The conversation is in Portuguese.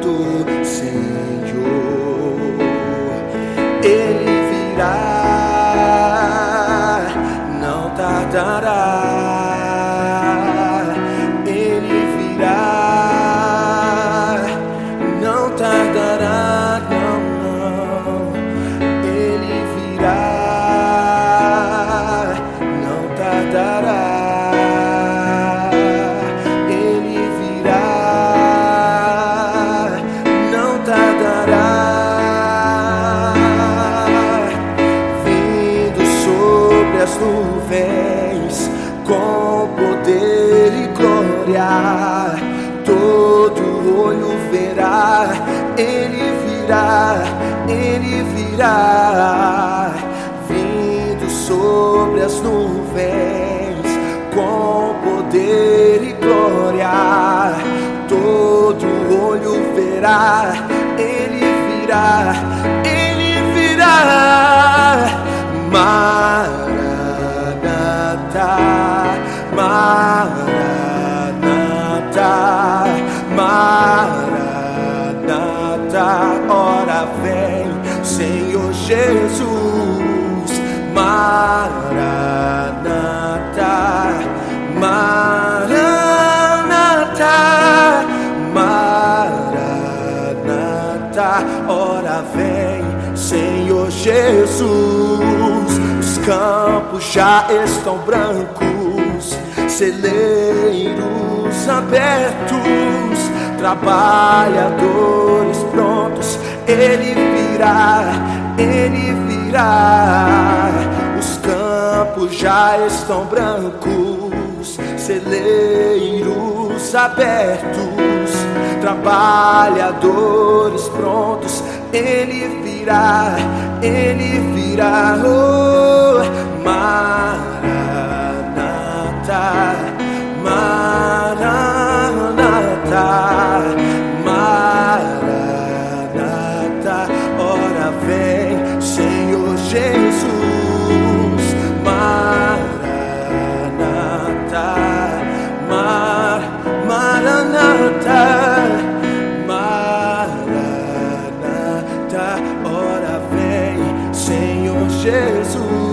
do Senhor. Ele virá, não tardará. Nuvens com poder e glória, todo olho verá, ele virá, ele virá, vindo sobre as nuvens com poder e glória, todo olho verá, ele virá, Senhor Jesus, Maranata, Maranata, Maranata, ora vem, Senhor Jesus, os campos já estão brancos, celeiros abertos, trabalhadores prontos, Ele virá, Ele virá. Os campos já estão brancos, celeiros abertos, trabalhadores prontos, Ele virá, Ele virá. Oh, Jesus.